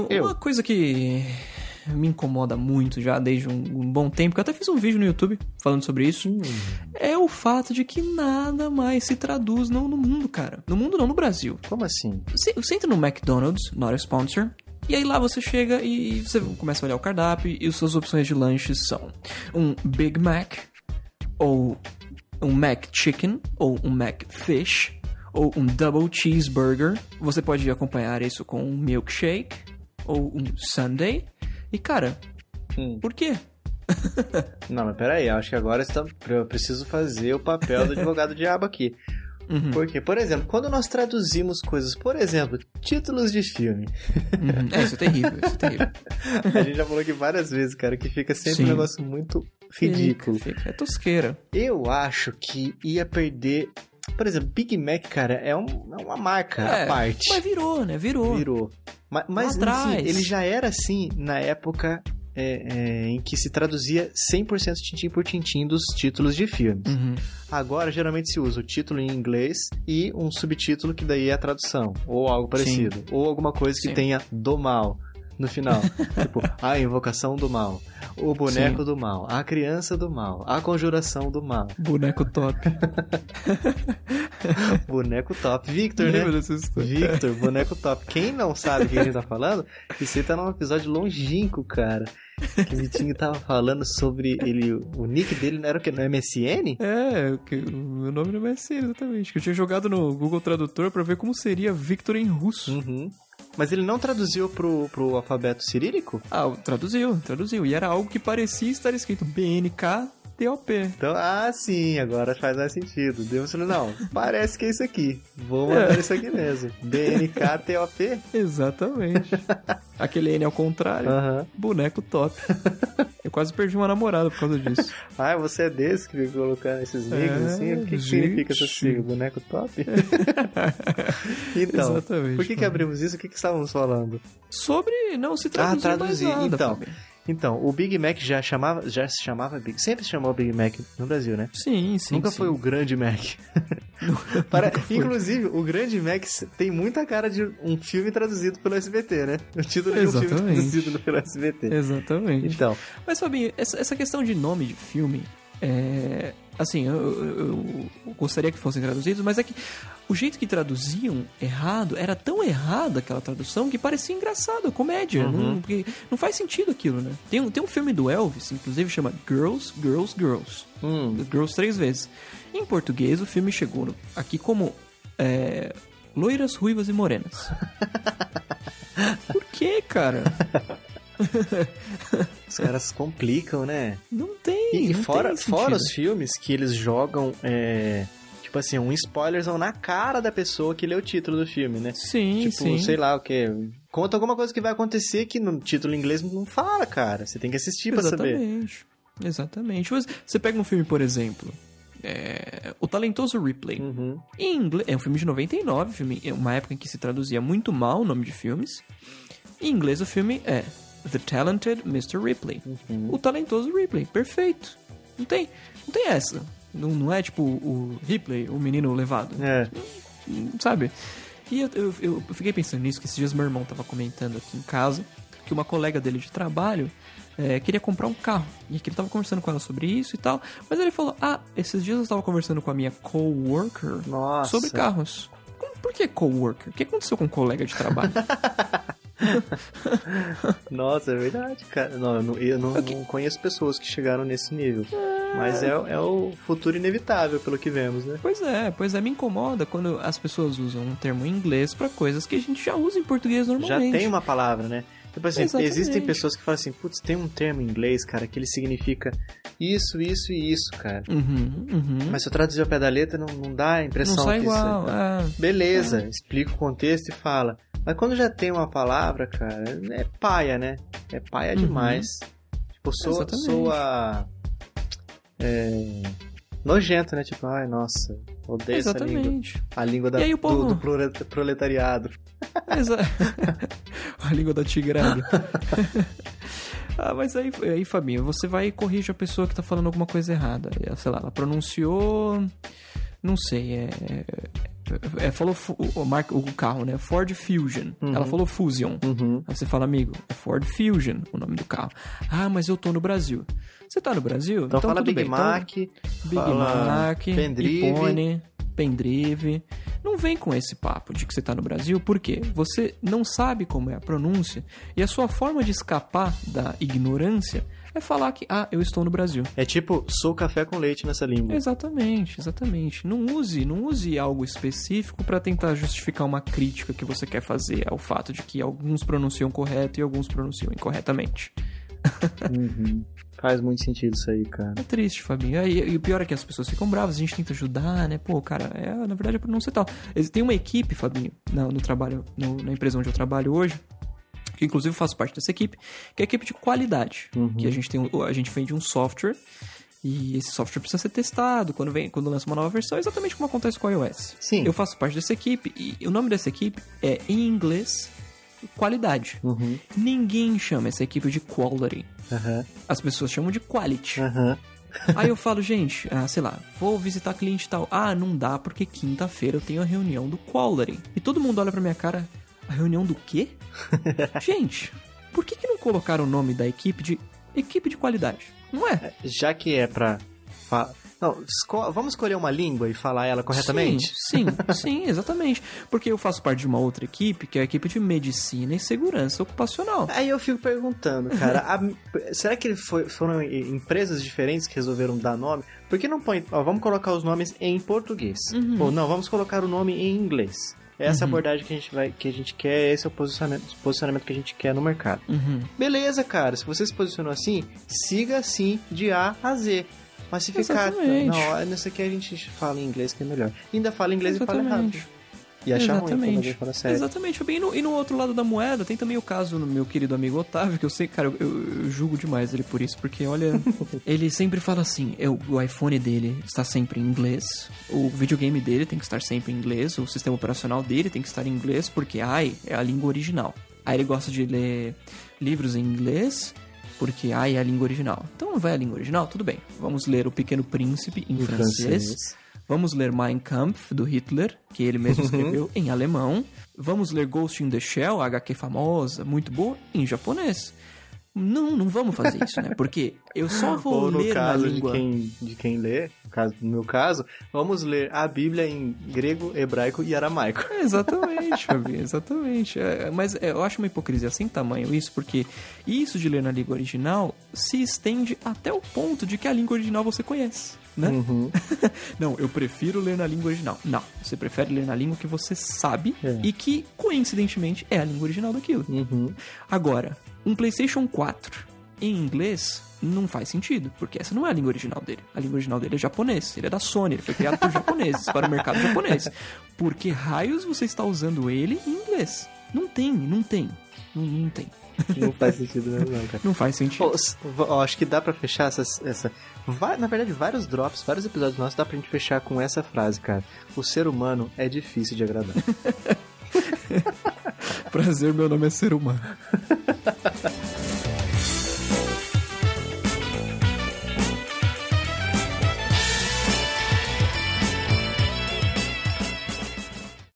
Fabinho, Eu. uma coisa que me incomoda muito já desde um, um bom tempo, que eu até fiz um vídeo no YouTube falando sobre isso, Hum. é o fato de que nada mais se traduz não no mundo, cara. No mundo não, no Brasil. Como assim? Você, você entra no McDonald's, not a sponsor, e aí lá você chega e você começa a olhar o cardápio e as suas opções de lanches são um Big Mac, ou um Mac Chicken, ou um Mac Fish, ou um Double Cheeseburger. Você pode acompanhar isso com um milkshake, ou um sundae. E cara, Hum. por quê? Não, mas peraí, eu acho que agora está... eu preciso fazer o papel do advogado diabo aqui. Uhum. Porque, por exemplo, quando nós traduzimos coisas, por exemplo, títulos de filme, Uhum. É, isso é terrível, isso é terrível. a gente já falou aqui várias vezes, cara, que fica sempre Sim. um negócio muito ridículo. Fica, fica. É tosqueira. Eu acho que ia perder. Por exemplo, Big Mac, cara, é, um- é uma marca É, à parte. Mas virou, né? Virou. Virou. Ma- Mas, atrás. enfim, ele já era assim na época é, é, em que se traduzia 100% tintim por tintim dos títulos de filmes. Uhum. Agora, geralmente se usa o título em inglês e um subtítulo que daí é a tradução, ou algo parecido. Ou alguma coisa que Sim. tenha do mal no final. tipo, a invocação do mal, o boneco Sim. do mal, a criança do mal, a conjuração do mal. Boneco top. Boneco top. Victor, né? Lembra? Victor, boneco top. Quem não sabe o que a gente tá falando, aí tá num episódio longínquo, cara. Que o Vitinho tava falando sobre ele. O nick dele não era o que? No MSN? É, o que- o meu nome não é esse, exatamente. Que eu tinha jogado no Google Tradutor pra ver como seria Victor em russo. Uhum. Mas ele não traduziu pro, pro alfabeto cirílico? Ah, traduziu, traduziu. E era algo que parecia estar escrito BNK-TOP. Então, ah, sim, agora faz mais sentido. Deus falou, não, parece que é isso aqui. Vou mandar É. isso aqui mesmo. BNKTOP? Exatamente. Aquele N ao contrário. Aham. Boneco top. Quase perdi uma namorada por causa disso. Ah, você é desse que fica colocando esses nicks É, assim? O que, gente. significa essa sigla? Boneco top? então, Exatamente. por que, que abrimos isso? O que, que estávamos falando? Sobre não se traduzir Ah, traduzir. mais nada, Então. Fabinho. Então, o Big Mac já chamava, já se chamava Big, sempre se chamou Big Mac no Brasil, né? Sim, sim. Nunca sim. foi o Grande Mac. Para-. Inclusive, o Grande Mac tem muita cara de um filme traduzido pelo SBT, né? O título de um filme Exatamente. traduzido pelo SBT. Exatamente. Então, Mas, Fabinho, essa, essa questão de nome de filme, é... Assim, eu, eu- eu gostaria que fossem traduzidos, mas é que o jeito que traduziam errado era tão errado aquela tradução que parecia engraçado, comédia. Uhum. Não, porque não faz sentido aquilo, né? Tem, um- tem um filme do Elvis, inclusive, chama Girls, Girls, Girls. hum, Girls três vezes. Em português, o filme chegou aqui como é, Loiras, Ruivas e Morenas. Por que, cara? os caras complicam, né? E, e fora, fora os filmes que eles jogam, é, tipo assim, um spoilerzão na cara da pessoa que lê o título do filme, né? Sim, Tipo, sim. sei lá o que. Conta alguma coisa que vai acontecer que no título em inglês não fala, cara. Você tem que assistir pra saber. Exatamente. Exatamente. Você pega um filme, por exemplo, é, O Talentoso Ripley. Uhum. Em inglês, é um filme de 99, filme, é uma época em que se traduzia muito mal o nome de filmes. Em inglês o filme é The Talented Mr. Ripley. Uhum. O Talentoso Ripley, perfeito. Não tem, não tem essa. Não, não é tipo o Ripley, o menino levado. É. sabe? E eu, eu, eu fiquei pensando nisso, que esses dias meu irmão tava comentando aqui em casa que uma colega dele de trabalho é, queria comprar um carro. E que ele tava conversando com ela sobre isso e tal. Mas ele falou: Ah, esses dias eu estava conversando com a minha coworker Nossa. sobre carros. Por que coworker? O que aconteceu com um colega de trabalho? Nossa, é verdade, cara. Não, eu não, eu não- não conheço pessoas que chegaram nesse nível. Mas é, é o futuro inevitável, pelo que vemos, né? pois é, pois é, me incomoda quando as pessoas usam um termo em inglês pra coisas que a gente já usa em português Já normalmente. tem uma palavra, né? Tipo assim, Exatamente. existem pessoas que falam assim, putz, tem um termo em inglês, cara, que ele significa isso, isso e isso, cara. Uhum, uhum. Mas se eu traduzir ao pé da letra, não, não dá a impressão não sai que igual. isso é... é. Beleza, explica o contexto e fala. Mas quando já tem uma palavra, cara, é paia, né? É paia Uhum. demais. Tipo, sou, Exatamente. sou a. É. Nojento, né? Tipo, ai, nossa, odeio essa língua. Exatamente. A língua da, aí povo- do, do prolet- proletariado. Exa- a língua da tigrada. ah, mas aí, aí, Fabinho, você vai e corrige a pessoa que tá falando alguma coisa errada. É, Sei lá, ela pronunciou. Não sei, é. É, falou o, marca, o carro, né? Ford Fusion. Ela falou Fusion. Uhum. Aí você fala, amigo, é Ford Fusion o nome do carro. Ah, mas eu tô no Brasil. Você tá no Brasil? Então, fala tudo Big bem. Então, Mac, Big fala Mac, pendrive. pendrive. Não vem com esse papo de que você tá no Brasil, porque você não sabe como é a pronúncia e a sua forma de escapar da ignorância é falar que, ah, eu estou no Brasil. É tipo, sou café com leite nessa língua. Exatamente, exatamente. Não use, não use algo específico para tentar justificar uma crítica que você quer fazer ao fato de que alguns pronunciam correto e alguns pronunciam incorretamente. Uhum. Faz muito sentido isso aí, cara. É triste, Fabinho. E, e o pior é que as pessoas ficam bravas, a gente tenta ajudar, né? Pô, cara, é, na verdade é pronúncia tal. Tem uma equipe, Fabinho, no, no trabalho, no- na empresa onde eu trabalho hoje, que inclusive faço parte dessa equipe, que é a equipe de qualidade. Uhum. Que a gente tem, a gente vende um software e esse software precisa ser testado quando vem, quando lança uma nova versão, exatamente como acontece com o iOS. Sim. Eu faço parte dessa equipe e o nome dessa equipe é em inglês qualidade. Uhum. Ninguém chama essa equipe de quality. Aham. As pessoas chamam de quality. Aham. Aí eu falo, gente, ah, sei lá, vou visitar cliente tal. Ah, não dá porque quinta-feira eu tenho a reunião do quality. E todo mundo olha pra minha cara, reunião do quê? gente, por que, que não colocaram o nome da equipe de equipe de qualidade? Não é? Já que é pra. fa- Não, esco- vamos escolher uma língua e falar ela corretamente? Sim, sim, sim, exatamente. Porque eu faço parte de uma outra equipe, que é a equipe de medicina e segurança ocupacional. Aí eu fico perguntando, cara, a- será que foi- foram empresas diferentes que resolveram dar nome? Por que não põe, ó, vamos colocar os nomes em português? Uhum. Ou não, vamos colocar o nome em inglês. Essa abordagem que a gente vai, que a gente quer, esse é o posicionamento, posicionamento que a gente quer no mercado. Uhum. Beleza, cara, se você se posicionou assim, siga assim de A a Z. Mas se ficar, Exatamente. não, nessa aqui a gente fala em inglês que é melhor. Ainda fala inglês e fala errado. Exatamente. E achar ruim quando Exatamente. Exatamente. E no, e no outro lado da moeda tem também o caso do meu querido amigo Otávio, que eu sei, cara, eu, eu, eu julgo demais ele por isso, porque olha, ele sempre fala assim: eu, o iPhone dele está sempre em inglês, o videogame dele tem que estar sempre em inglês, o sistema operacional dele tem que estar em inglês, porque, ai, é a língua original. Aí ele gosta de ler livros em inglês. Porque, ai, é a língua original. Então, não vai a língua original? Tudo bem. Vamos ler O Pequeno Príncipe em, Em francês. francês. Vamos ler Mein Kampf, do Hitler, que ele mesmo escreveu, em alemão. Vamos ler Ghost in the Shell, a HQ famosa, muito boa, em japonês. Não, não vamos fazer isso, né? Porque eu só vou Ou no ler caso na de língua... quem, de quem lê, no, caso, no meu caso, vamos ler a Bíblia em grego, hebraico e aramaico. É, Exatamente, Fabi, exatamente. É, mas é, eu acho uma hipocrisia sem tamanho isso, porque isso de ler na língua original se estende até o ponto de que a língua original você conhece, né? Uhum. Não, eu prefiro ler na língua original. Não, você prefere ler na língua que você sabe É. e que, coincidentemente, é a língua original daquilo. Uhum. Agora, um PlayStation 4 em inglês não faz sentido, porque essa não é a língua original dele. A língua original dele é japonês, ele é da Sony, ele foi criado por japoneses, para o mercado japonês. Por que raios você está usando ele em inglês? Não tem, não tem. Não, não tem. Não faz sentido mesmo, não, cara. Não faz sentido. Pô, s- ó, acho que dá pra fechar essa, essa. Na verdade, vários drops, vários episódios nossos dá pra gente fechar com essa frase, cara. O ser humano é difícil de agradar. Prazer, meu nome é ser humano.